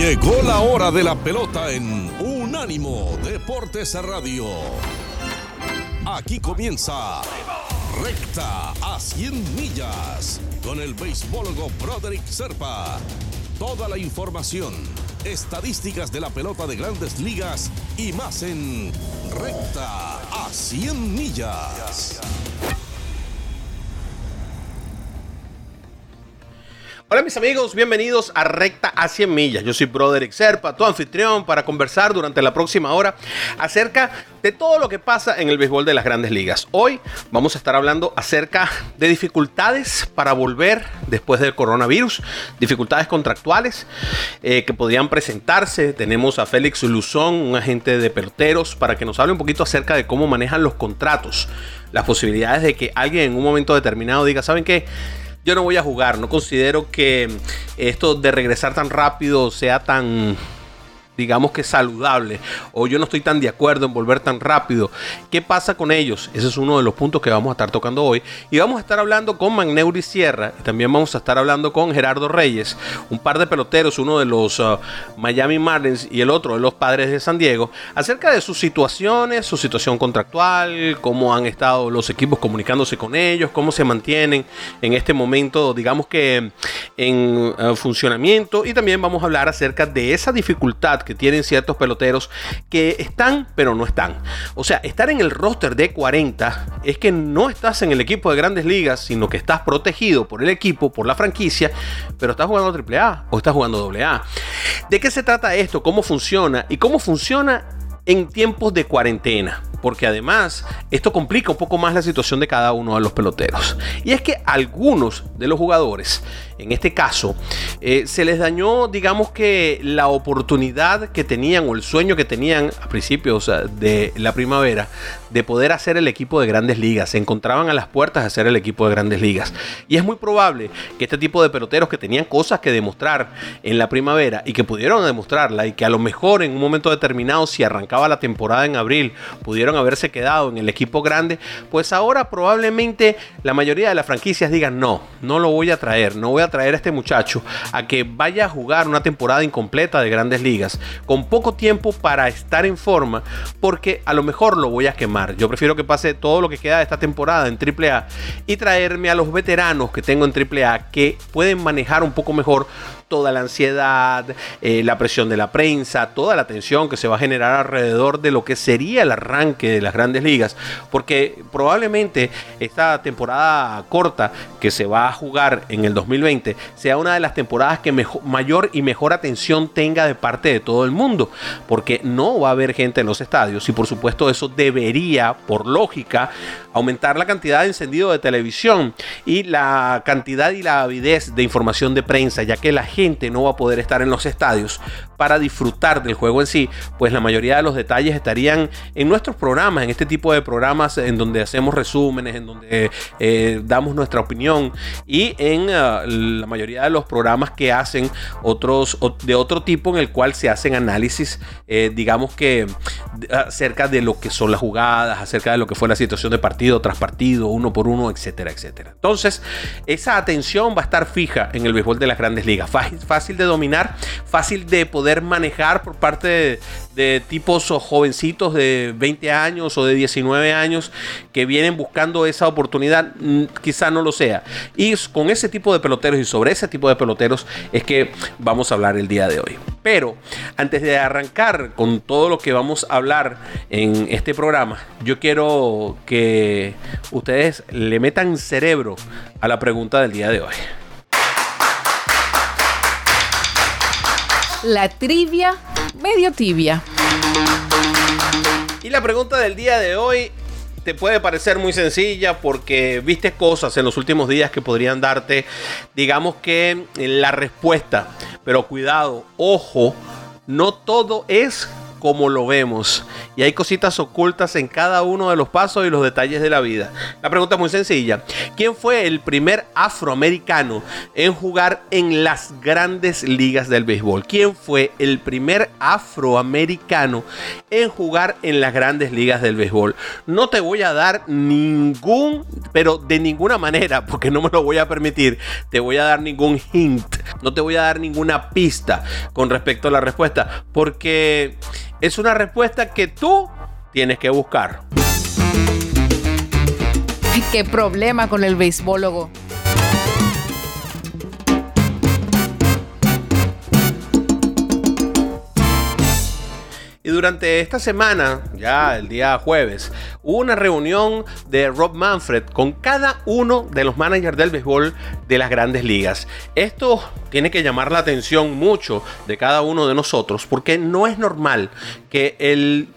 Llegó la hora de la pelota en Unánimo Deportes Radio. Aquí comienza Recta a 100 millas con el beisbólogo Broderick Serpa. Toda la información, estadísticas de la pelota de grandes ligas y más en Recta a 100 millas. Hola mis amigos, bienvenidos a Recta a 100 millas. Yo soy Broderick Serpa, tu anfitrión, para conversar durante la próxima hora acerca de todo lo que pasa en el béisbol de las grandes ligas. Hoy vamos a estar hablando acerca de dificultades para volver después del coronavirus, dificultades contractuales eh, que podrían presentarse. Tenemos a Félix Luzón, un agente de peloteros, para que nos hable un poquito acerca de cómo manejan los contratos, las posibilidades de que alguien en un momento determinado diga, ¿saben qué? Yo no voy a jugar. No considero que esto de regresar tan rápido sea tan digamos que saludable o yo no estoy tan de acuerdo en volver tan rápido. ¿Qué pasa con ellos? Ese es uno de los puntos que vamos a estar tocando hoy. Y vamos a estar hablando con Magneuri Sierra y también vamos a estar hablando con Gerardo Reyes, un par de peloteros, uno de los uh, Miami Marlins y el otro de los Padres de San Diego, acerca de sus situaciones, su situación contractual, cómo han estado los equipos comunicándose con ellos, cómo se mantienen en este momento, digamos que en uh, funcionamiento y también vamos a hablar acerca de esa dificultad que que tienen ciertos peloteros que están, pero no están. O sea, estar en el roster de 40 es que no estás en el equipo de grandes ligas, sino que estás protegido por el equipo, por la franquicia, pero estás jugando AAA o estás jugando AA. ¿De qué se trata esto? ¿Cómo funciona? ¿Y cómo funciona en tiempos de cuarentena? porque además esto complica un poco más la situación de cada uno de los peloteros. Y es que algunos de los jugadores en este caso, eh, se les dañó, digamos que la oportunidad que tenían o el sueño que tenían a principios de la primavera de poder hacer el equipo de grandes ligas. Se encontraban a las puertas de hacer el equipo de grandes ligas. Y es muy probable que este tipo de peloteros que tenían cosas que demostrar en la primavera y que pudieron demostrarla y que a lo mejor en un momento determinado, si arrancaba la temporada en abril, pudieron haberse quedado en el equipo grande, pues ahora probablemente la mayoría de las franquicias digan no, no lo voy a traer, no voy a traer a este muchacho a que vaya a jugar una temporada incompleta de grandes ligas, con poco tiempo para estar en forma, porque a lo mejor lo voy a quemar. Yo prefiero que pase todo lo que queda de esta temporada en AAA y traerme a los veteranos que tengo en AAA que pueden manejar un poco mejor toda la ansiedad, eh, la presión de la prensa, toda la tensión que se va a generar alrededor de lo que sería el arranque de las grandes ligas, porque probablemente esta temporada corta que se va a jugar en el 2020 sea una de las temporadas que mayor y mejor atención tenga de parte de todo el mundo, porque no va a haber gente en los estadios y por supuesto eso debería, por lógica, aumentar la cantidad de encendido de televisión y la cantidad y la avidez de información de prensa, ya que la gente no va a poder estar en los estadios para disfrutar del juego en sí, pues la mayoría de los detalles estarían en nuestros programas, en este tipo de programas en donde hacemos resúmenes, en donde eh, damos nuestra opinión y en ah, la mayoría de los programas que hacen otros de otro tipo en el cual se hacen análisis, eh, digamos que acerca de lo que son las jugadas, acerca de lo que fue la situación de partido tras partido, uno por uno, etcétera, etcétera. Entonces, esa atención va a estar fija en el béisbol de las grandes ligas fácil de dominar, fácil de poder manejar por parte de, tipos o jovencitos de 20 años o de 19 años que vienen buscando esa oportunidad, mm, quizá no lo sea. Y con ese tipo de peloteros y sobre ese tipo de peloteros es que vamos a hablar el día de hoy. Pero antes de arrancar con todo lo que vamos a hablar en este programa, yo quiero que ustedes le metan cerebro a la pregunta del día de hoy. La trivia medio tibia. Y la pregunta del día de hoy te puede parecer muy sencilla porque viste cosas en los últimos días que podrían darte, digamos que la respuesta. Pero cuidado, ojo, no todo es como lo vemos. Y hay cositas ocultas en cada uno de los pasos y los detalles de la vida. La pregunta es muy sencilla. ¿Quién fue el primer afroamericano en jugar en las grandes ligas del béisbol? ¿Quién fue el primer afroamericano en jugar en las grandes ligas del béisbol? No te voy a dar ningún, pero de ninguna manera, porque no me lo voy a permitir, te voy a dar ningún hint. No te voy a dar ninguna pista con respecto a la respuesta, porque es una respuesta que tú tienes que buscar. qué problema con el beisbólogo. Y durante esta semana, ya el día jueves, hubo una reunión de Rob Manfred con cada uno de los managers del béisbol de las grandes ligas. Esto tiene que llamar la atención mucho de cada uno de nosotros porque no es normal que el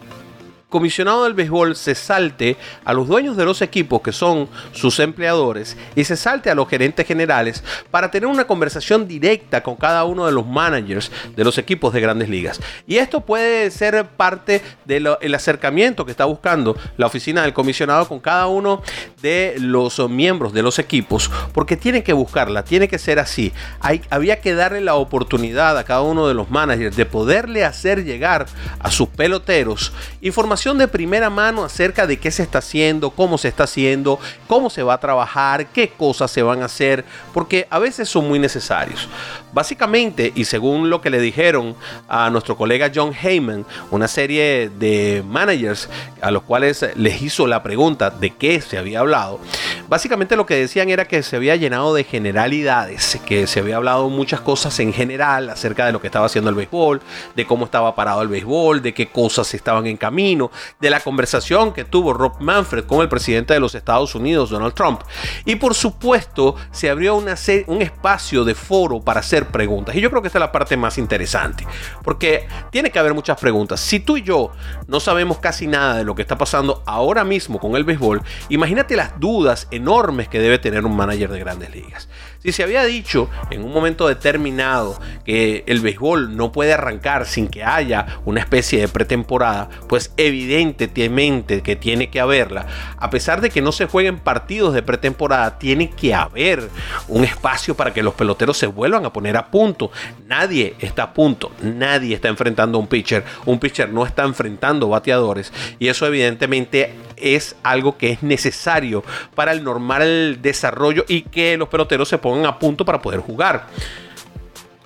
comisionado del béisbol se salte a los dueños de los equipos que son sus empleadores y se salte a los gerentes generales para tener una conversación directa con cada uno de los managers de los equipos de grandes ligas. Y esto puede ser parte del acercamiento que está buscando la oficina del comisionado con cada uno de los miembros de los equipos, porque tiene que buscarla, tiene que ser así. Hay, había que darle la oportunidad a cada uno de los managers de poderle hacer llegar a sus peloteros información de primera mano acerca de qué se está haciendo, cómo se está haciendo, cómo se va a trabajar, qué cosas se van a hacer, porque a veces son muy necesarios. Básicamente, y según lo que le dijeron a nuestro colega John Heyman, una serie de managers a los cuales les hizo la pregunta de qué se había hablado, básicamente lo que decían era que se había llenado de generalidades, que se había hablado muchas cosas en general acerca de lo que estaba haciendo el béisbol, de cómo estaba parado el béisbol, de qué cosas estaban en camino, de la conversación que tuvo Rob Manfred con el presidente de los Estados Unidos, Donald Trump. Y por supuesto, se abrió un espacio de foro para hacer preguntas. Y yo creo que esta es la parte más interesante, porque tiene que haber muchas preguntas. Si tú y yo no sabemos casi nada de lo que está pasando ahora mismo con el béisbol, imagínate las dudas enormes que debe tener un manager de grandes ligas. Si se había dicho en un momento determinado que el béisbol no puede arrancar sin que haya una especie de pretemporada, pues evidentemente que tiene que haberla. A pesar de que no se jueguen partidos de pretemporada, tiene que haber un espacio para que los peloteros se vuelvan a poner a punto. Nadie está a punto, nadie está enfrentando a un pitcher, un pitcher no está enfrentando bateadores y eso evidentemente es algo que es necesario para el normal desarrollo y que los peloteros se pongan a punto para poder jugar.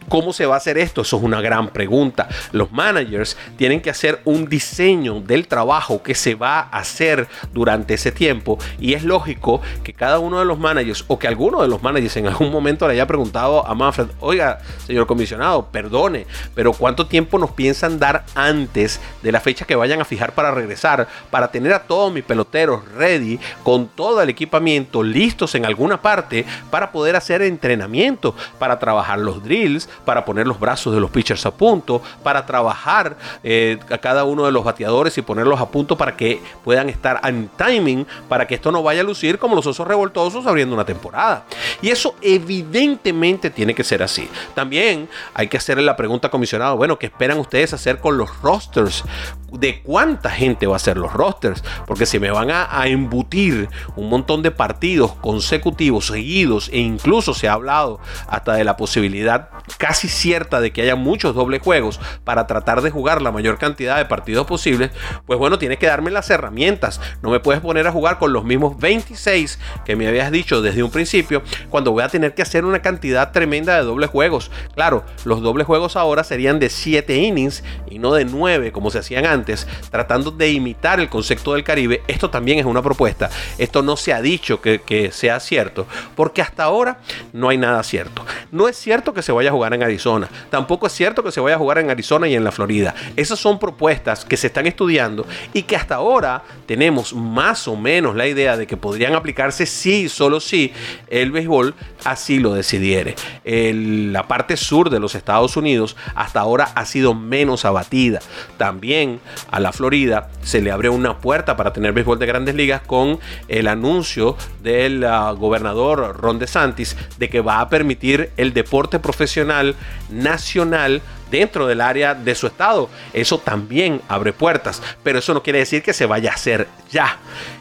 ¿Cómo se va a hacer esto? Eso es una gran pregunta. Los managers tienen que hacer un diseño del trabajo que se va a hacer durante ese tiempo y es lógico que cada uno de los managers o que alguno de los managers en algún momento le haya preguntado a Manfred, oiga, señor comisionado, perdone, pero ¿cuánto tiempo nos piensan dar antes de la fecha que vayan a fijar para regresar, para tener a todos mis peloteros ready con todo el equipamiento listos en alguna parte para poder hacer entrenamiento, para trabajar los drills, para poner los brazos de los pitchers a punto, para trabajar eh, a cada uno de los bateadores y ponerlos a punto para que puedan estar en timing, para que esto no vaya a lucir como los osos revoltosos abriendo una temporada. Y eso evidentemente tiene que ser así. También hay que hacerle la pregunta comisionado, bueno, ¿qué esperan ustedes hacer con los rosters? ¿De cuánta gente va a ser los rosters? Porque si me van a, a embutir un montón de partidos consecutivos, seguidos, e incluso se ha hablado hasta de la posibilidad casi cierta de que haya muchos dobles juegos para tratar de jugar la mayor cantidad de partidos posibles, pues bueno, tienes que darme las herramientas. No me puedes poner a jugar con los mismos 26 que me habías dicho desde un principio, cuando voy a tener que hacer una cantidad tremenda de dobles juegos. Claro, los dobles juegos ahora serían de 7 innings y no de 9 como se hacían antes, tratando de imitar el concepto del Caribe. Esto también es una propuesta. Esto no se ha dicho que, que sea cierto, porque hasta ahora no hay nada cierto. No es cierto que se vaya a jugar en Arizona. Tampoco es cierto que se vaya a jugar en Arizona y en la Florida. Esas son propuestas que se están estudiando y que hasta ahora tenemos más o menos la idea de que podrían aplicarse si, solo si el béisbol así lo decidiere. la parte sur de los Estados Unidos hasta ahora ha sido menos abatida. También a la Florida se le abre una puerta para tener béisbol de grandes ligas con el anuncio del ah, gobernador Ron DeSantis de que va a permitir el deporte profesional nacional dentro del área de su estado. Eso también abre puertas, pero eso no quiere decir que se vaya a hacer ya.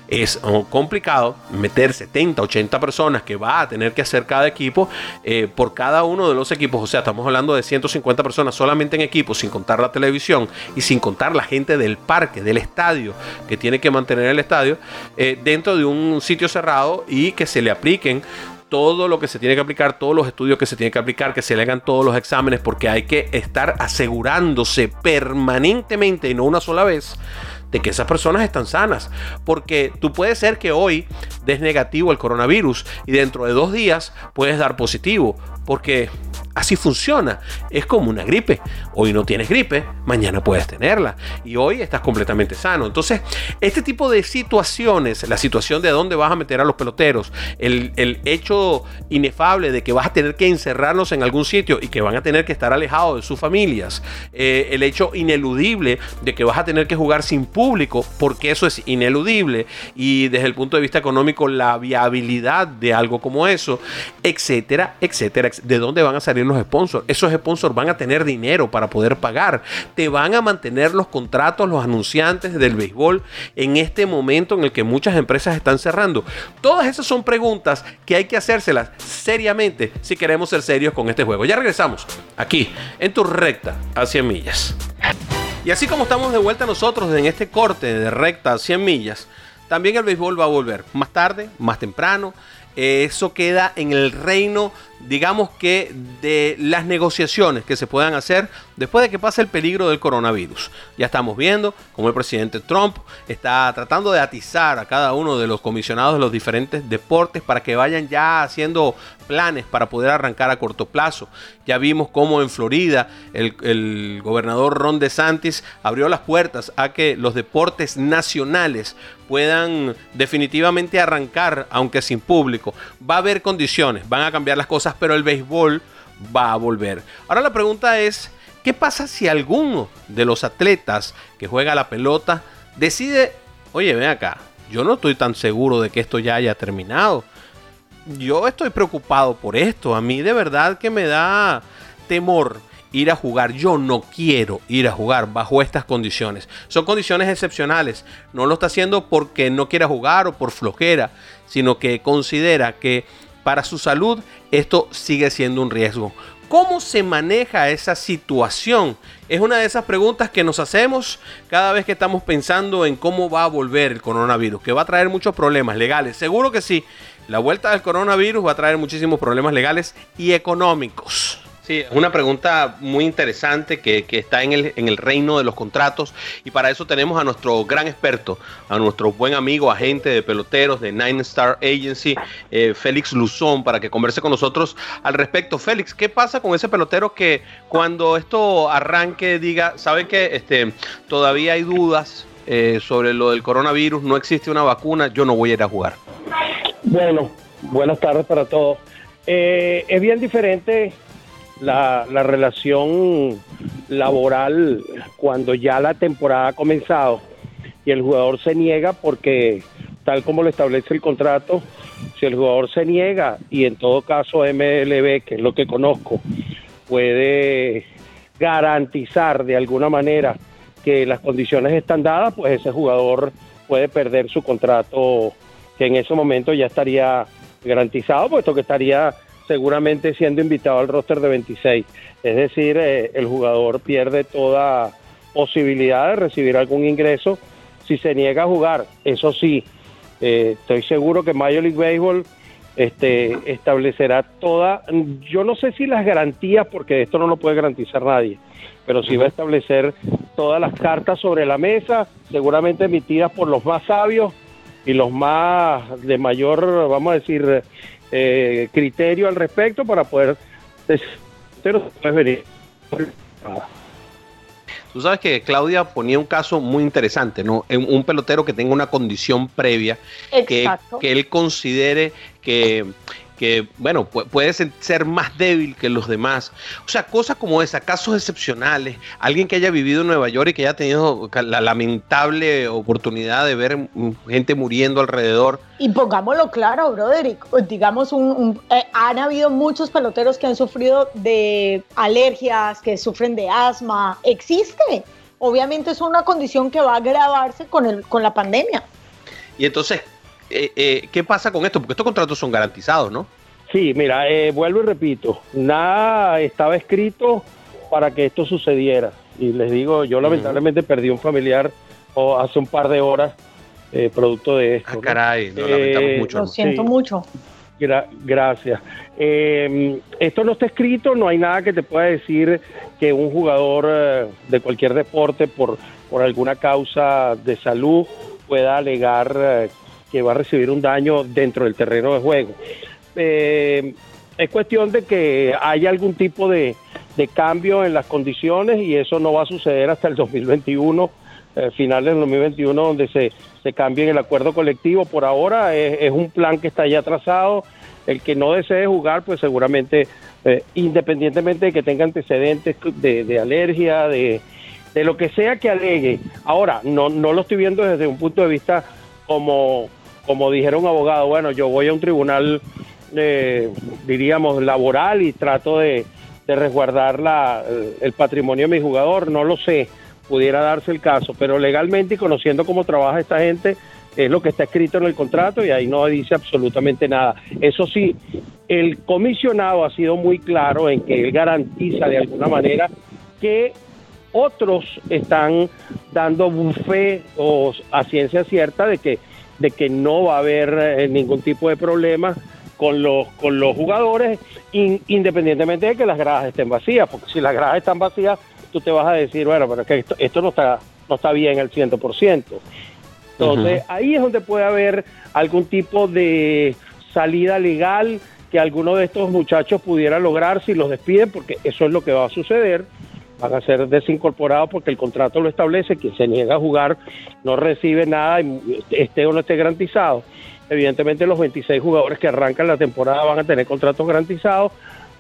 Es complicado meter 70, 80 personas que va a tener que hacer cada equipo eh, por cada uno de los equipos. O sea, estamos hablando de 150 personas solamente en equipos, sin contar la televisión y sin contar la gente del parque, del estadio, que tiene que mantener el estadio, eh, dentro de un sitio cerrado y que se le apliquen todo lo que se tiene que aplicar, todos los estudios que se tienen que aplicar, que se le hagan todos los exámenes, porque hay que estar asegurándose permanentemente y no una sola vez de que esas personas están sanas. Porque tú puedes ser que hoy des negativo el coronavirus y dentro de dos días puedes dar positivo. Porque Así funciona. Es como una gripe. Hoy no tienes gripe, mañana puedes tenerla. Y hoy estás completamente sano. Entonces, este tipo de situaciones, la situación de dónde vas a meter a los peloteros, el, hecho inefable de que vas a tener que encerrarlos en algún sitio y que van a tener que estar alejados de sus familias, eh, el hecho ineludible de que vas a tener que jugar sin público, porque eso es ineludible, y desde el punto de vista económico, la viabilidad de algo como eso, etcétera, etcétera. ¿De dónde van a salir los sponsors. Esos sponsors van a tener dinero para poder pagar. Te van a mantener los contratos, los anunciantes del béisbol en este momento en el que muchas empresas están cerrando. Todas esas son preguntas que hay que hacérselas seriamente si queremos ser serios con este juego. Ya regresamos aquí en tu recta a 100 millas. Y así como estamos de vuelta nosotros en este corte de recta a 100 millas, también el béisbol va a volver más tarde, más temprano. Eso queda en el reino digamos que de las negociaciones que se puedan hacer después de que pase el peligro del coronavirus. Ya estamos viendo cómo el presidente Trump está tratando de atizar a cada uno de los comisionados de los diferentes deportes para que vayan ya haciendo planes para poder arrancar a corto plazo. Ya vimos cómo en Florida el, gobernador Ron DeSantis abrió las puertas a que los deportes nacionales puedan definitivamente arrancar, aunque sin público. Va a haber condiciones, van a cambiar las cosas pero el béisbol va a volver. Ahora la pregunta es, ¿qué pasa si alguno de los atletas que juega la pelota decide, oye, ven acá, yo no estoy tan seguro de que esto ya haya terminado? Yo estoy preocupado por esto, a mí de verdad que me da temor ir a jugar. Yo no quiero ir a jugar bajo estas condiciones. Son condiciones excepcionales. No lo está haciendo porque no quiera jugar o por flojera, sino que considera que para su salud, esto sigue siendo un riesgo. ¿Cómo se maneja esa situación? Es una de esas preguntas que nos hacemos cada vez que estamos pensando en cómo va a volver el coronavirus, que va a traer muchos problemas legales. Seguro que sí. La vuelta del coronavirus va a traer muchísimos problemas legales y económicos. Sí, es una pregunta muy interesante que, está en el, en el, reino de los contratos y para eso tenemos a nuestro gran experto, a nuestro buen amigo, agente de peloteros de Nine Star Agency, eh, Félix Luzón, para que converse con nosotros al respecto. Félix, ¿qué pasa con ese pelotero que cuando esto arranque diga, sabe que este, todavía hay dudas eh, sobre lo del coronavirus, no existe una vacuna, yo no voy a ir a jugar? Bueno, buenas tardes para todos. Eh, es bien diferente la, la relación laboral cuando ya la temporada ha comenzado y el jugador se niega porque tal como lo establece el contrato, si el jugador se niega y en todo caso MLB, que es lo que conozco, puede garantizar de alguna manera que las condiciones están dadas, pues ese jugador puede perder su contrato que en ese momento ya estaría garantizado, puesto que estaría seguramente siendo invitado al roster de 26. Es decir, eh, el jugador pierde toda posibilidad de recibir algún ingreso si se niega a jugar. Eso sí, eh, estoy seguro que Major League Baseball este, establecerá toda, yo no sé si las garantías, porque esto no lo puede garantizar nadie, pero sí va a establecer todas las cartas sobre la mesa, seguramente emitidas por los más sabios y los más de mayor, vamos a decir, eh, criterio al respecto para poder venir. Tú sabes que Claudia ponía un caso muy interesante, ¿no? Un pelotero que tenga una condición previa, que, que, él considere que que, bueno, puede ser más débil que los demás. O sea, cosas como esa, casos excepcionales, alguien que haya vivido en Nueva York y que haya tenido la lamentable oportunidad de ver gente muriendo alrededor. Y pongámoslo claro, Broderick, digamos, un, eh, han habido muchos peloteros que han sufrido de alergias, que sufren de asma, existe. Obviamente es una condición que va a agravarse con, el, con la pandemia. Y entonces, eh, eh, ¿qué pasa con esto? Porque estos contratos son garantizados, ¿no? Sí, mira, eh, vuelvo y repito, nada estaba escrito para que esto sucediera. Y les digo, yo lamentablemente perdí un familiar hace un par de horas producto de esto. Ah, caray, lo lamentamos mucho. Lo siento mucho. gracias. esto no está escrito, no hay nada que te pueda decir que un jugador de cualquier deporte por, por alguna causa de salud pueda alegar que va a recibir un daño dentro del terreno de juego. Eh, es cuestión de que haya algún tipo de, cambio en las condiciones y eso no va a suceder hasta el 2021, eh, finales del 2021, donde se, se cambie el acuerdo colectivo. Por ahora es, un plan que está ya trazado. El que no desee jugar, pues seguramente, eh, independientemente de que tenga antecedentes de, de alergia, de, de lo que sea que alegue. Ahora, no, no lo estoy viendo desde un punto de vista como, como dijera un abogado, bueno, yo voy a un tribunal, eh, diríamos, laboral y trato de, resguardar el patrimonio de mi jugador, no lo sé, pudiera darse el caso, pero legalmente y conociendo cómo trabaja esta gente, es lo que está escrito en el contrato y ahí no dice absolutamente nada. Eso sí, el comisionado ha sido muy claro en que él garantiza de alguna manera que otros están dando fe o a ciencia cierta de que de que no va a haber eh, ningún tipo de problema con los, con los jugadores, independientemente de que las gradas estén vacías, porque si las gradas están vacías, tú te vas a decir, bueno, pero es que esto, esto no, está, no está bien al 100%. Entonces, ahí es donde puede haber algún tipo de salida legal que alguno de estos muchachos pudiera lograr si los despiden, porque eso es lo que va a suceder van a ser desincorporados porque el contrato lo establece, quien se niega a jugar no recibe nada, esté o no esté garantizado. Evidentemente los 26 jugadores que arrancan la temporada van a tener contratos garantizados,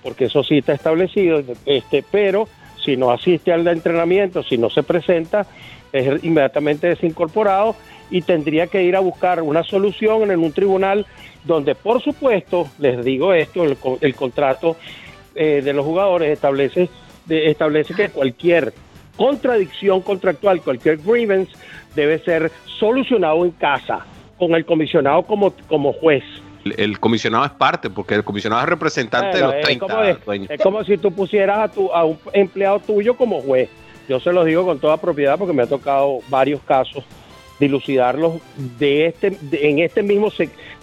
porque eso sí está establecido, este, pero si no asiste al entrenamiento, si no se presenta, es inmediatamente desincorporado y tendría que ir a buscar una solución en un tribunal donde, por supuesto, les digo esto, el, contrato eh, de los jugadores establece establece que cualquier contradicción contractual, cualquier grievance debe ser solucionado en casa con el comisionado como, como juez. El, comisionado es parte, porque el comisionado es representante de los 30 es como, es, como si tú pusieras a, tu, a un empleado tuyo como juez. Yo se lo digo con toda propiedad porque me ha tocado varios casos dilucidarlos de este, en este mismo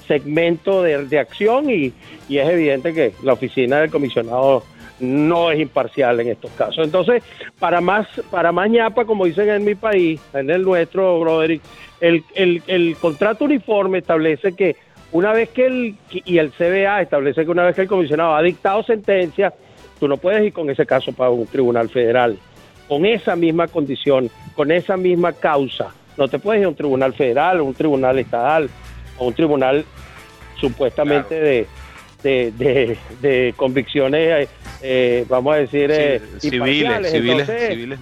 segmento de, de acción y, y, es evidente que la oficina del comisionado no es imparcial en estos casos. Entonces, para más, para más ñapa, como dicen en mi país, en el nuestro, Broderick, el, el, contrato uniforme establece que una vez que el, y el CBA establece que una vez que el comisionado ha dictado sentencia, tú no puedes ir con ese caso para un tribunal federal, con esa misma condición, con esa misma causa. No te puedes ir a un tribunal federal, o un tribunal estatal, o un tribunal supuestamente de de, de, convicciones, eh, vamos a decir, eh, civiles, civiles, civiles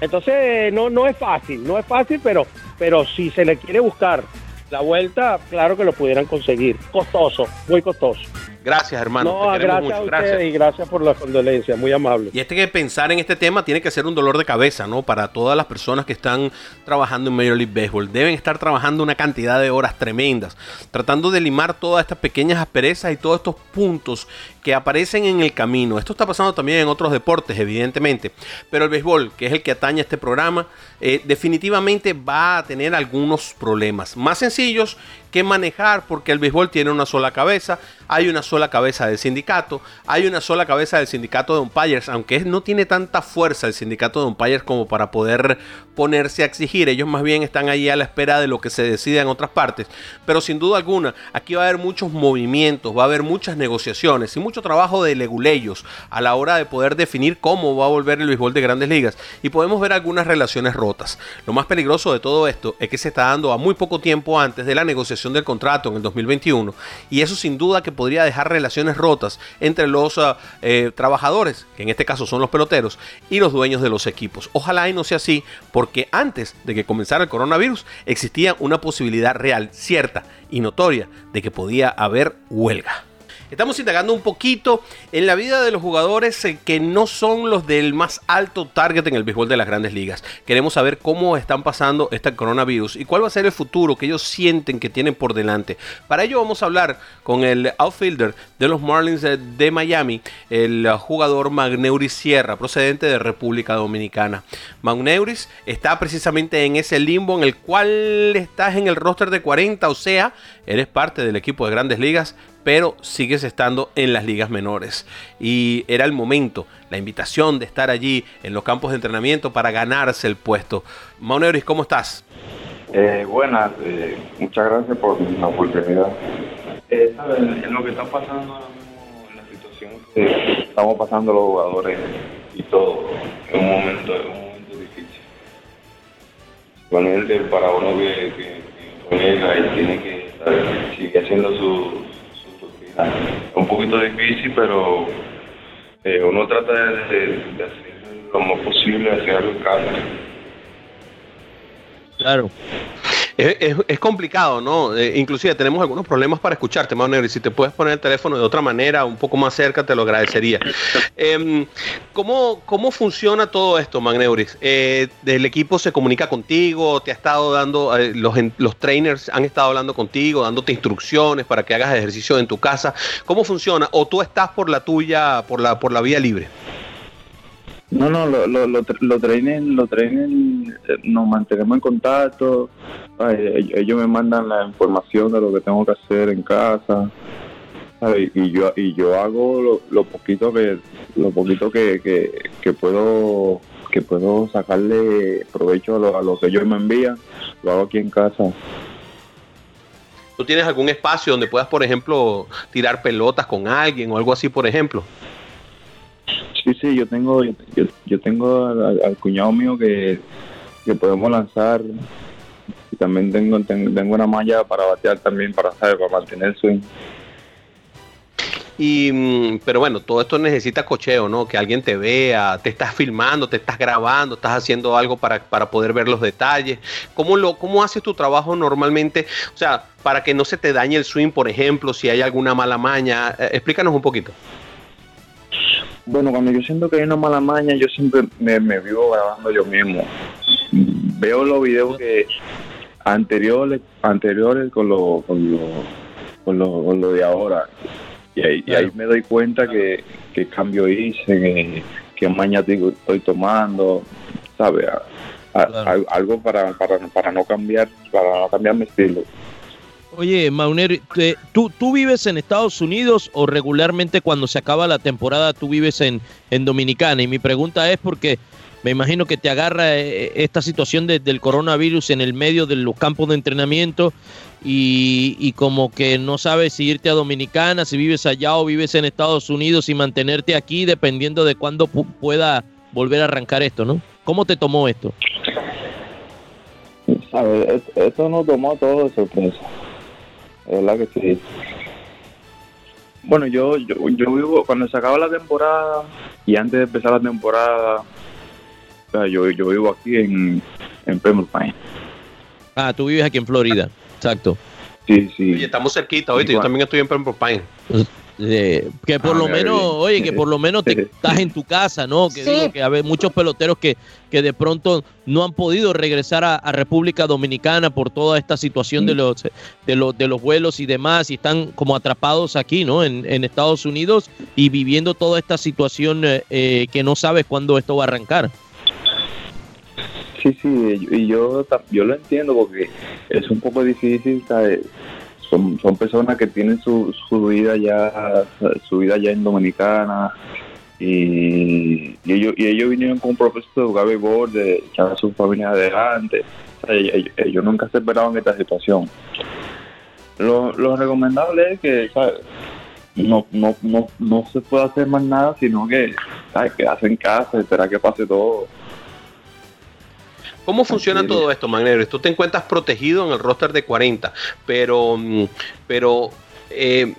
entonces, no, no es fácil, no es fácil, pero, pero si se le quiere buscar la vuelta, claro que lo pudieran conseguir. Costoso, muy costoso. Gracias, hermano. No, gracias a ustedes y gracias por la condolencia, muy amable. Y este que pensar en este tema tiene que ser un dolor de cabeza, ¿no? Para todas las personas que están trabajando en Major League Baseball. Deben estar trabajando una cantidad de horas tremendas, tratando de limar todas estas pequeñas asperezas y todos estos puntos que aparecen en el camino. Esto está pasando también en otros deportes, evidentemente. Pero el béisbol, que es el que atañe a este programa, eh, definitivamente va a tener algunos problemas más sencillos que manejar porque el béisbol tiene una sola cabeza, hay una sola cabeza del sindicato, hay una sola cabeza del sindicato de umpires, aunque no tiene tanta fuerza el sindicato de umpires como para poder ponerse a exigir, ellos más bien están ahí a la espera de lo que se decida en otras partes, pero sin duda alguna aquí va a haber muchos movimientos, va a haber muchas negociaciones y mucho trabajo de leguleyos a la hora de poder definir cómo va a volver el béisbol de grandes ligas y podemos ver algunas relaciones rotas. Lo más peligroso de todo esto es que se está dando a muy poco tiempo antes de la negociación del contrato en el 2021 y eso sin duda que podría dejar relaciones rotas entre los ah, eh, trabajadores, que en este caso son los peloteros, y los dueños de los equipos. Ojalá y no sea así porque antes de que comenzara el coronavirus existía una posibilidad real, cierta y notoria de que podía haber huelga. Estamos indagando un poquito en la vida de los jugadores eh, que no son los del más alto target en el béisbol de las grandes ligas. Queremos saber cómo están pasando este coronavirus y cuál va a ser el futuro que ellos sienten que tienen por delante. Para ello vamos a hablar con el outfielder de los Marlins de Miami, el jugador Magneuris Sierra, procedente de República Dominicana. Magneuris está precisamente en ese limbo en el cual estás en el roster de 40, o sea, eres parte del equipo de grandes ligas, pero sigues estando en las ligas menores. Y era el momento, la invitación de estar allí en los campos de entrenamiento para ganarse el puesto. Mauneuris, ¿cómo estás? Eh, buenas, eh, muchas gracias por la oportunidad. Eh, En lo que está pasando ahora mismo, la situación que estamos pasando los jugadores y todo, es un momento, es un momento difícil. Realmente para uno que, que, y tiene que seguir haciendo su, un poquito difícil, pero eh, uno trata de, hacer lo más posible, hacer algo en casa. Claro. Es, complicado, ¿no? Eh, inclusive tenemos algunos problemas para escucharte, Manuel, y si te puedes poner el teléfono de otra manera, un poco más cerca, te lo agradecería. Em, ¿cómo, ¿cómo, funciona todo esto, Magneuris? Eh, ¿El equipo se comunica contigo? ¿Te ha estado dando, eh, los, los trainers han estado hablando contigo, dándote instrucciones para que hagas ejercicio en tu casa? ¿Cómo funciona? ¿O tú estás por la tuya, por la, por la vía libre? No, no, lo, lo, lo, lo trainen, lo trainen, eh, nos mantenemos en contacto, ellos me mandan la información de lo que tengo que hacer en casa, y yo y yo hago lo, poquito que lo poquito que, que, puedo que puedo sacarle provecho a lo, que ellos me envían, lo hago aquí en casa. ¿Tú tienes algún espacio donde puedas, por ejemplo, tirar pelotas con alguien o algo así, por ejemplo? Sí, sí, yo tengo, yo, tengo al, cuñado mío que, podemos lanzar. Y también tengo, tengo, una malla para batear también, para, para mantener swing. Y, mm, pero bueno, todo esto necesita cocheo, ¿no? Que alguien te vea, te estás filmando, te estás grabando, estás haciendo algo para, para poder ver los detalles. ¿Cómo, lo, ¿Cómo haces tu trabajo normalmente? O sea, para que no se te dañe el swing, por ejemplo, si hay alguna mala maña. Eh, explícanos un poquito. Bueno, cuando yo siento que hay una mala maña, yo siempre me, vivo grabando yo mismo. Veo los videos que anteriores anteriores con lo, con lo, con lo, de ahora. Y ahí, me doy cuenta que, que cambio hice, que, que maña estoy tomando, ¿sabes? Algo para, para, para no cambiar, para no cambiar mi estilo. Oye, Mauner, ¿tú, ¿tú vives en Estados Unidos o regularmente cuando se acaba la temporada tú vives en, en Dominicana? Y mi pregunta es porque me imagino que te agarra eh, esta situación del coronavirus en el medio de los campos de entrenamiento y, y, como que no sabes si irte a Dominicana, si vives allá o vives en Estados Unidos y mantenerte aquí dependiendo de cuándo pueda volver a arrancar esto, ¿no? ¿Cómo te tomó esto? ¿Sabes? Esto nos tomó todo de sorpresa verdad que sí. Bueno, yo, yo, yo vivo, cuando se acaba la temporada y antes de empezar la temporada, yo, yo vivo aquí en, en Pembroke Pines. Ah, tú vives aquí en Florida, exacto. Sí, sí. Y estamos cerquita, oíste, yo también estoy en Pembroke Pines. Pues, que por ah, lo menos, oye, que por lo menos te, estás en tu casa, ¿no? Que digo que hay muchos peloteros que, que de pronto no han podido regresar a, República Dominicana por toda esta situación de los, de los de los vuelos y demás, y están como atrapados aquí, ¿no? En, en Estados Unidos y viviendo toda esta situación eh, eh, que no sabes cuándo esto va a arrancar. Sí, sí, y yo, yo lo entiendo porque es un poco difícil, ¿sabes? Son, son personas que tienen su, su vida ya su vida ya en Dominicana y, ellos y ellos vinieron con un propósito de jugar béisbol, de echar a su familia adelante ellos, nunca se esperaban esta situación lo, lo recomendable es que no, no, no, no se puede hacer más nada, sino que ¿sabes? quedarse en casa, esperar que pase todo. ¿Cómo funciona todo esto, Magnero? Tú te encuentras protegido en el roster de 40, pero, mm, pero eh,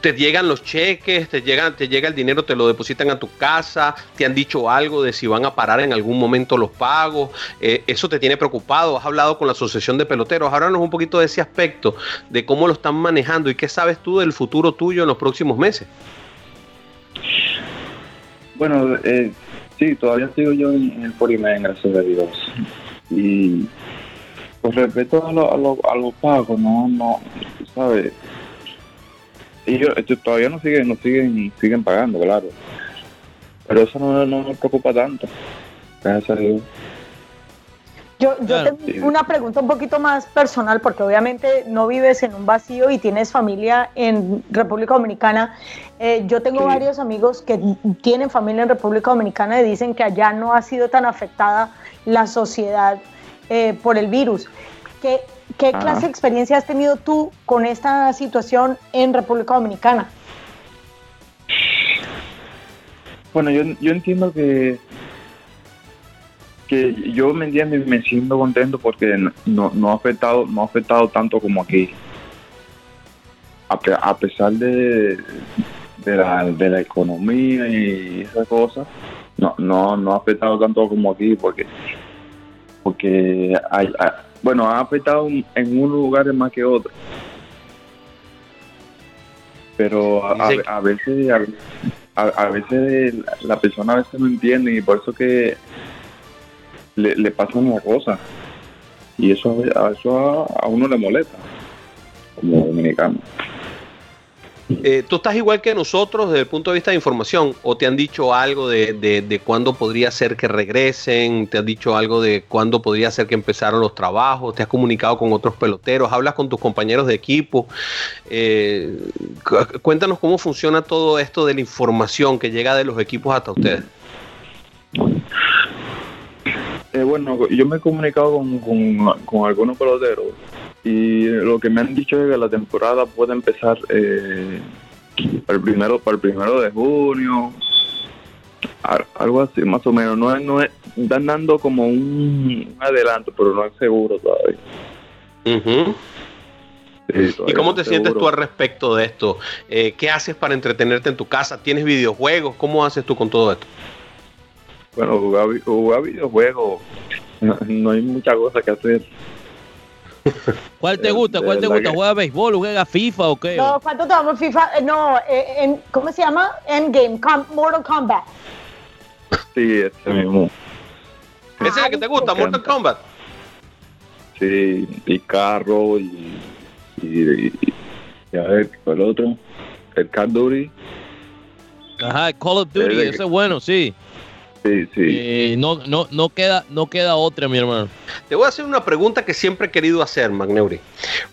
te llegan los cheques, te, llegan, te llega el dinero, te lo depositan a tu casa, te han dicho algo de si van a parar en algún momento los pagos, eh, eso te tiene preocupado, has hablado con la Asociación de Peloteros, háblanos un poquito de ese aspecto, de cómo lo están manejando y qué sabes tú del futuro tuyo en los próximos meses. Bueno, eh, sí, todavía sigo yo en, el Polimen, gracias a Dios. Y con respecto a, lo, a, lo, a los pagos, no, no, ¿sabes? ellos, todavía no siguen, no siguen, siguen pagando, claro. Pero eso no, no me preocupa tanto. Gracias a Dios. Yo, yo tengo una pregunta un poquito más personal, porque obviamente no vives en un vacío y tienes familia en República Dominicana. Eh, yo tengo varios amigos que tienen familia en República Dominicana y dicen que allá no ha sido tan afectada la sociedad eh, por el virus. ¿Qué, qué clase de experiencia has tenido tú con esta situación en República Dominicana? Bueno, yo, yo entiendo que que yo me entiendo y me siento contento porque no, no ha afectado no ha afectado tanto como aquí a, pesar de, de, la, de la economía y esas cosas no, no no ha afectado tanto como aquí porque porque hay, bueno ha afectado en unos lugares más que otros pero a, a, veces a, a, veces la persona a veces no entiende y por eso que le, le pasan una cosa. Y eso, a, eso a, uno le molesta, como dominicano. Eh, ¿Tú estás igual que nosotros desde el punto de vista de información? ¿O te han dicho algo de, de, cuándo podría ser que regresen? ¿Te han dicho algo de cuándo podría ser que empezaron los trabajos? ¿Te has comunicado con otros peloteros? ¿Hablas con tus compañeros de equipo? Eh, cuéntanos cómo funciona todo esto de la información que llega de los equipos hasta ustedes. Eh, bueno, yo me he comunicado con, con, algunos peloteros y lo que me han dicho es que la temporada puede empezar eh, para el primero para el primero de junio algo así más o menos no no es están dando como un, adelanto pero no es seguro todavía ¿Y cómo te sientes tú al respecto de esto? Eh, ¿Qué haces para entretenerte en tu casa? ¿Tienes videojuegos? ¿Cómo haces tú con todo esto? Bueno, jugar, jugar videojuegos, no, hay mucha cosa que hacer. ¿Cuál te gusta? ¿Cuál te gusta? ¿Juega béisbol? ¿Juega FIFA o qué? No, ¿cuánto te FIFA? Eh, no, eh, en, ¿cómo se llama? Endgame, Mortal Kombat. Sí, ese mismo. ¿Ese es el que te gusta, Mortal Kombat? Sí, y carro y, y, y, a ver, el otro, el Call of Duty. Ajá, Call of Duty, ese es bueno, sí. Sí, sí. Eh, no, no, no, queda, no queda otra, mi hermano. Te voy a hacer una pregunta que siempre he querido hacer, Magneuri.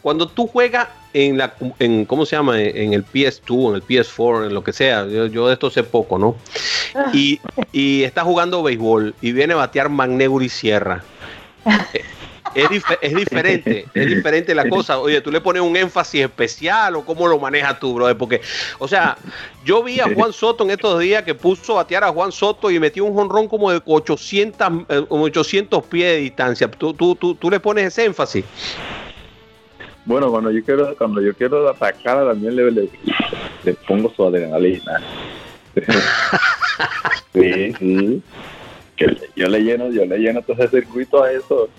Cuando tú juegas en la, en, ¿cómo se llama? En el PS2, en el PS4, en lo que sea. Yo, de esto sé poco, ¿no? Ah. Y, y estás jugando béisbol y viene a batear Magneuri Sierra. es, es, diferente, es diferente la cosa. Oye, tú le pones un énfasis especial o cómo lo manejas tú, brother. Porque, o sea, yo vi a Juan Soto en estos días que puso a batear a Juan Soto y metió un jonrón como de 800, 800 eh, pies de distancia. ¿Tú, tú, tú, tú le pones ese énfasis. Bueno, cuando yo quiero, cuando yo quiero atacar también le, le, le pongo su adrenalina. sí, sí. yo le lleno, yo le lleno todo ese circuito a eso.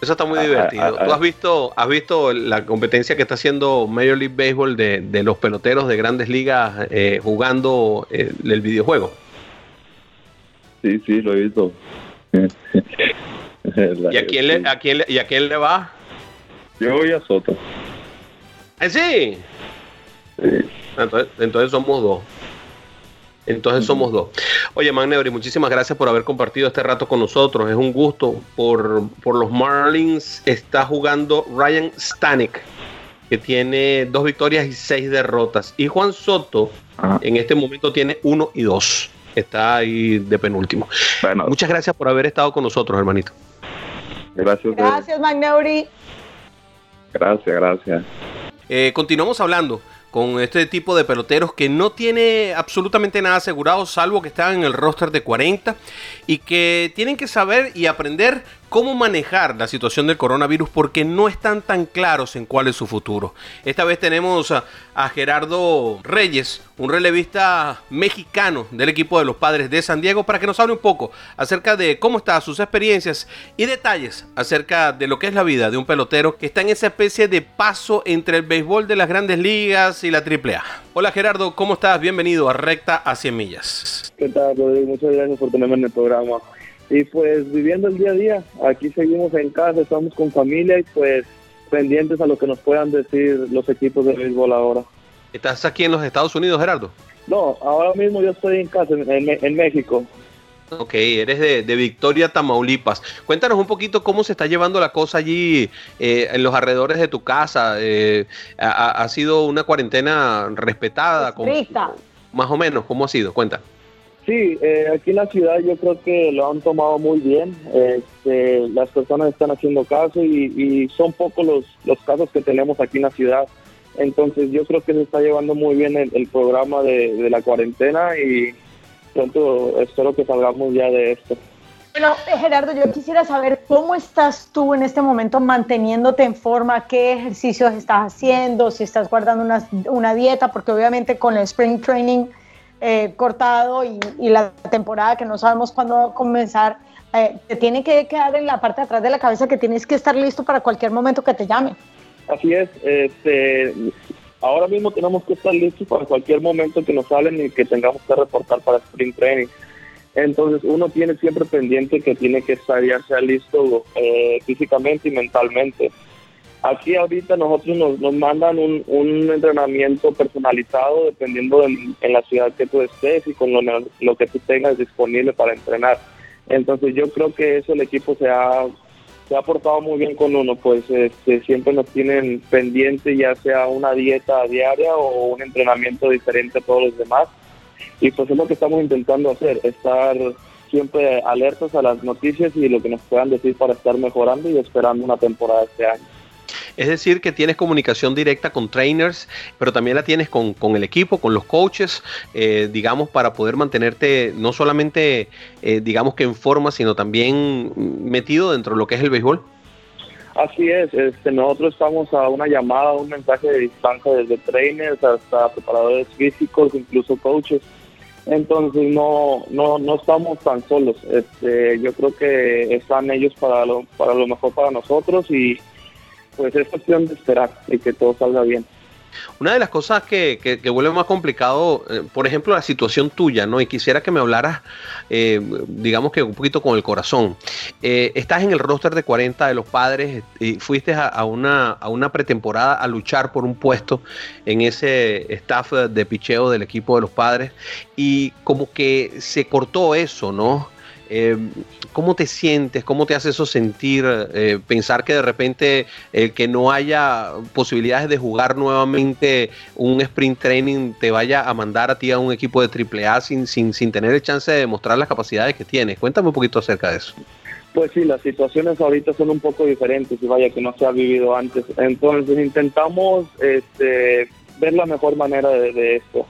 Eso está muy divertido. Ah, ¿Tú has visto, has visto la competencia que está haciendo Major League Baseball de, de los peloteros de grandes ligas eh, jugando eh, el videojuego? Sí, sí, lo he visto. ¿Y a quién, le, a quién ¿Y a quién le va? Yo voy a Soto. ¿Eh, sí? sí. Entonces, entonces somos dos. Entonces somos dos. Oye, Magneuri, muchísimas gracias por haber compartido este rato con nosotros. Es un gusto. Por, los Marlins está jugando Ryan Stanek, que tiene dos victorias y seis derrotas. Y Juan Soto en este momento tiene uno y dos. Está ahí de penúltimo. Muchas gracias por haber estado con nosotros, hermanito. Gracias. Gracias, Magneuri. Gracias, gracias. Eh, continuamos hablando con este tipo de peloteros que no tiene absolutamente nada asegurado, salvo que están en el roster de 40 y que tienen que saber y aprender cómo manejar la situación del coronavirus porque no están tan claros en cuál es su futuro. Esta vez tenemos a, Gerardo Reyes, un relevista mexicano del equipo de los padres de San Diego, para que nos hable un poco acerca de cómo están sus experiencias y detalles acerca de lo que es la vida de un pelotero que está en esa especie de paso entre el béisbol de las grandes ligas y la AAA. Hola Gerardo, ¿cómo estás? Bienvenido a Recta a 100 millas. ¿Qué tal, Rodrigo? Muchas gracias por tenerme en el programa y pues viviendo el día a día. Aquí seguimos en casa, estamos con familia y pues pendientes a lo que nos puedan decir los equipos de béisbol ahora. ¿Estás aquí en los Estados Unidos, Gerardo? No, ahora mismo yo estoy en casa, en, México. Ok, eres de, Victoria, Tamaulipas. Cuéntanos un poquito cómo se está llevando la cosa allí eh, en los alrededores de tu casa. Eh, ha, sido una cuarentena respetada? más o menos, ¿cómo ha sido? Cuenta. Sí, eh, aquí en la ciudad yo creo que lo han tomado muy bien. Este, las personas están haciendo caso y, son pocos los, los, casos que tenemos aquí en la ciudad. Entonces yo creo que se está llevando muy bien el, programa de, la cuarentena y pronto espero que salgamos ya de esto. Bueno, eh, Gerardo, yo quisiera saber cómo estás tú en este momento manteniéndote en forma, qué ejercicios estás haciendo, si estás guardando una, una dieta, porque obviamente con el Spring Training eh, cortado y, la temporada que no sabemos cuándo va a comenzar, eh, te tiene que quedar en la parte de atrás de la cabeza que tienes que estar listo para cualquier momento que te llame. Así es, este, ahora mismo tenemos que estar listos para cualquier momento que nos salen y que tengamos que reportar para Spring Training. Entonces uno tiene siempre pendiente que tiene que estar ya sea listo eh, físicamente y mentalmente. Aquí ahorita nosotros nos, mandan un, entrenamiento personalizado dependiendo en la ciudad que tú estés y con lo, que tú tengas disponible para entrenar. Entonces yo creo que eso el equipo se ha, se ha portado muy bien con uno, pues este, siempre nos tienen pendiente ya sea una dieta diaria o un entrenamiento diferente a todos los demás. Y pues es lo que estamos intentando hacer, estar siempre alertos a las noticias y lo que nos puedan decir para estar mejorando y esperando una temporada este año. Es decir, que tienes comunicación directa con trainers, pero también la tienes con, el equipo, con los coaches, eh, digamos, para poder mantenerte no solamente, eh, digamos que en forma, sino también metido dentro de lo que es el béisbol. Así es, este, nosotros estamos a una llamada, un mensaje de distancia desde trainers hasta preparadores físicos, incluso coaches. Entonces no, no, no estamos tan solos. Este, yo creo que están ellos para lo, para lo mejor para nosotros y, pues es cuestión de esperar y que todo salga bien. Una de las cosas que, que, vuelve más complicado, eh, por ejemplo, la situación tuya, ¿no? Y quisiera que me hablaras, eh, digamos que un poquito con el corazón. Eh, estás en el roster de 40 de los padres y fuiste a, una, a una pretemporada a luchar por un puesto en ese staff de picheo del equipo de los padres y como que se cortó eso, ¿no? Eh, ¿Cómo te sientes? ¿Cómo te hace eso sentir? Eh, pensar que de repente el que no haya posibilidades de jugar nuevamente un sprint training te vaya a mandar a ti a un equipo de AAA sin, sin, sin tener el chance de demostrar las capacidades que tienes. Cuéntame un poquito acerca de eso. Pues sí, las situaciones ahorita son un poco diferentes y vaya que no se ha vivido antes. Entonces intentamos este, ver la mejor manera de esto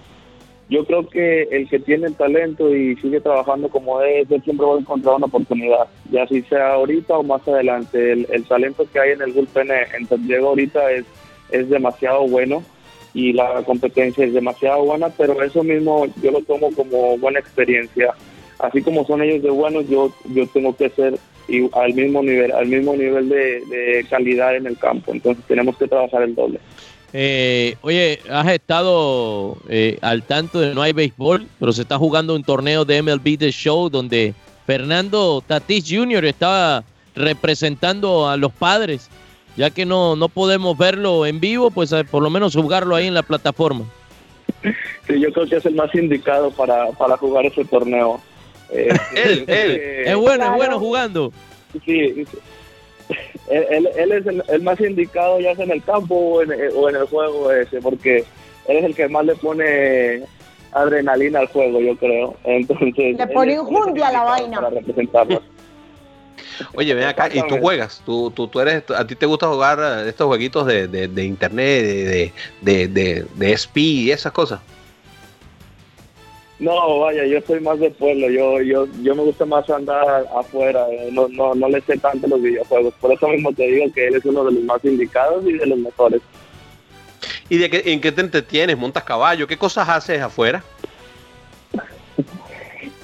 yo creo que el que tiene el talento y sigue trabajando como es, él siempre va a encontrar una oportunidad, ya si sea ahorita o más adelante. El, talento que hay en el bullpen en San Diego ahorita es, es demasiado bueno y la competencia es demasiado buena, pero eso mismo yo lo tomo como buena experiencia. Así como son ellos de buenos, yo, yo tengo que ser al mismo nivel, al mismo nivel de, de calidad en el campo. Entonces tenemos que trabajar el doble. Eh, oye, has estado eh, al tanto de no hay béisbol, pero se está jugando un torneo de MLB The Show donde Fernando Tatis Jr. estaba representando a los padres. Ya que no, no podemos verlo en vivo, pues eh, por lo menos jugarlo ahí en la plataforma. Sí, yo creo que es el más indicado para, para jugar ese torneo. él, él. Es bueno, es bueno jugando. Sí, él, él, es el, más indicado ya sea en el campo o en, el juego ese, porque él es el que más le pone adrenalina al juego, yo creo. Entonces, le pone injundia a la vaina. Para representarlo. Oye, ven acá, y tú juegas, tú, tú, tú eres, a ti te gusta jugar eh, estos jueguitos de, de, de internet, de, de, de, de SP y esas cosas. No, vaya, yo soy más de pueblo, yo, yo, yo me gusta más andar afuera, eh, no, no, no le sé tanto los videojuegos, por eso mismo te digo que él es uno de los más indicados y de los mejores. ¿Y de qué, en qué te entretienes? ¿Montas caballo? ¿Qué cosas haces afuera?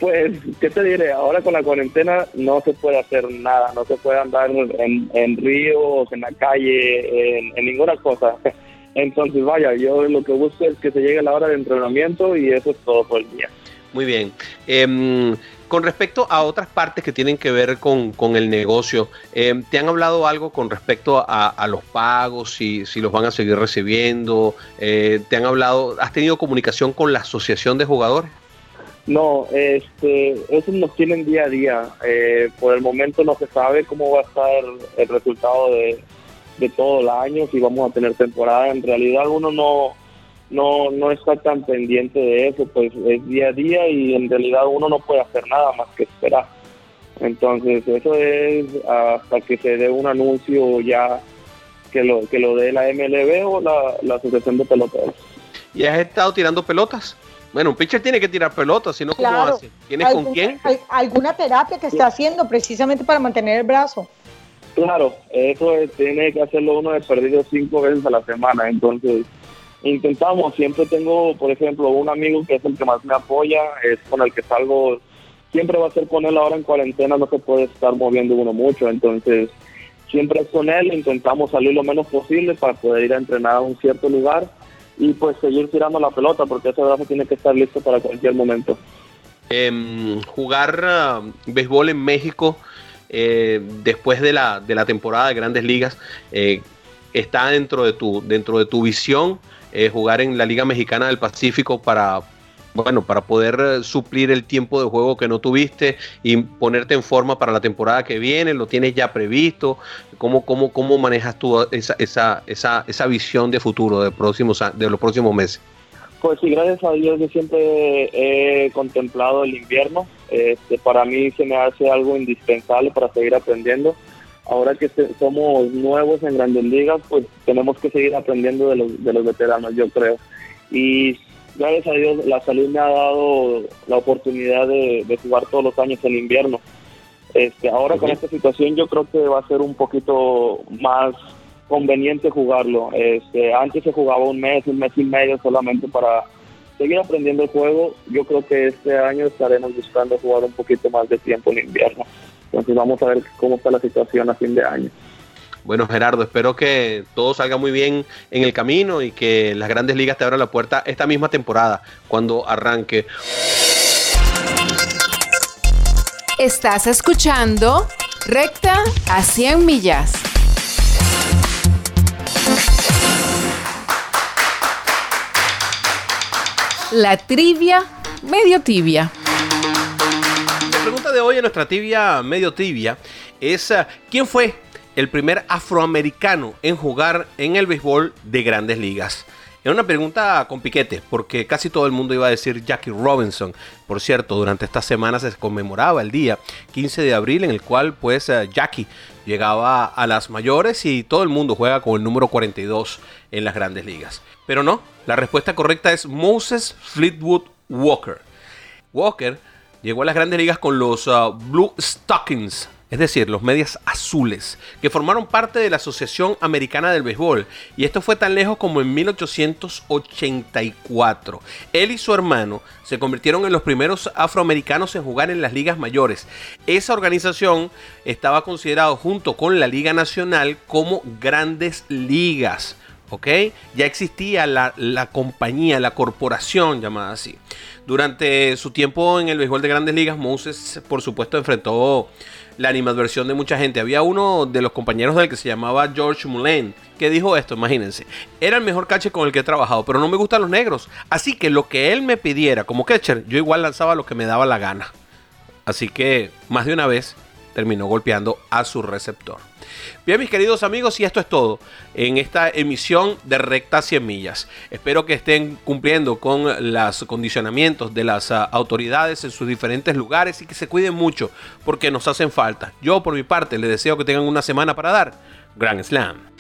Pues, ¿qué te diré? Ahora con la cuarentena no se puede hacer nada, no se puede andar en, en ríos, en la calle, en, en ninguna cosa. Entonces, vaya, yo lo que busco es que se llegue la hora de entrenamiento y eso es todo por el día. Muy bien. Em, con respecto a otras partes que tienen que ver con, con el negocio, em, ¿te han hablado algo con respecto a, a los pagos, si, si, los van a seguir recibiendo? Eh, ¿Te han hablado, has tenido comunicación con la asociación de jugadores? No, este, eso nos tienen día a día. Eh, por el momento no se sabe cómo va a estar el resultado de, de todo el año, si vamos a tener temporada. En realidad uno no, no, no está tan pendiente de eso, pues es día a día y en realidad uno no puede hacer nada más que esperar. Entonces eso es hasta que se dé un anuncio ya que lo, que lo dé la MLB o la, la Asociación de Peloteros. ¿Y has estado tirando pelotas? Bueno, un pitcher tiene que tirar pelotas, si no, ¿cómo Claro. hace? ¿Tienes con quién? al- alguna terapia que está haciendo precisamente para mantener el brazo. Claro, eso es- tiene que hacerlo uno de perdido cinco veces a la semana, entonces intentamos, siempre tengo, por ejemplo, un amigo que es el que más me apoya, es con el que salgo, siempre va a ser con él ahora en cuarentena, no se puede estar moviendo uno mucho, entonces siempre es con él, intentamos salir lo menos posible para poder ir a entrenar a un cierto lugar y pues seguir tirando la pelota, porque ese brazo tiene que estar listo para cualquier momento. Em, jugar ah, béisbol en México eh, después de la, de la temporada de grandes ligas eh, está dentro de tu, dentro de tu visión eh, jugar en la Liga Mexicana del Pacífico para, bueno, para poder eh, suplir el tiempo de juego que no tuviste y ponerte en forma para la temporada que viene, lo tienes ya previsto, ¿cómo, cómo, cómo manejas tú esa, esa, esa, esa visión de futuro de, próximos, de los próximos meses? Pues sí, gracias a Dios yo siempre he contemplado el invierno. Este, para mí se me hace algo indispensable para seguir aprendiendo. Ahora que somos nuevos en grandes ligas, pues tenemos que seguir aprendiendo de los, de los veteranos, yo creo. Y gracias a Dios la salud me ha dado la oportunidad de, de jugar todos los años en invierno. Este, ahora con esta situación yo creo que va a ser un poquito más conveniente jugarlo. Este, antes se jugaba un mes, un mes y medio solamente para seguir aprendiendo el juego. Yo creo que este año estaremos buscando jugar un poquito más de tiempo en invierno. Entonces vamos a ver cómo está la situación a fin de año. Bueno, Gerardo, espero que todo salga muy bien en el camino y que las grandes ligas te abran la puerta esta misma temporada cuando arranque. Estás escuchando Recta a 100 millas. La trivia medio tibia. La pregunta de hoy en nuestra tibia, medio tibia, es ah, ¿quién fue el primer afroamericano en jugar en el béisbol de grandes ligas? Era una pregunta con piquete, porque casi todo el mundo iba a decir Jackie Robinson. Por cierto, durante esta semana se conmemoraba el día 15 de abril en el cual pues eh, Jackie llegaba a las mayores y todo el mundo juega con el número 42 en las grandes ligas. Pero no, la respuesta correcta es Moses Fleetwood Walker. Walker llegó a las grandes ligas con los uh, Blue Stockings, es decir, los medias azules, que formaron parte de la Asociación Americana del Béisbol. Y esto fue tan lejos como en 1884. Él y su hermano se convirtieron en los primeros afroamericanos en jugar en las ligas mayores. Esa organización estaba considerada junto con la Liga Nacional como grandes ligas. ¿ok? Ya existía la, la, compañía, la corporación llamada así. Durante su tiempo en el béisbol de grandes ligas, Moses, por supuesto, enfrentó la animadversión de mucha gente. Había uno de los compañeros del que se llamaba George Mullane, que dijo esto, imagínense. Era el mejor catcher con el que he trabajado, pero no me gustan los negros. Así que lo que él me pidiera como catcher, yo igual lanzaba lo que me daba la gana. Así que, más de una vez, terminó golpeando a su receptor. Bien, mis queridos amigos, y esto es todo en esta emisión de Recta 100 Millas. Espero que estén cumpliendo con los condicionamientos de las ah, autoridades en sus diferentes lugares y que se cuiden mucho porque nos hacen falta. Yo, por mi parte, les deseo que tengan una semana para dar. Grand Slam.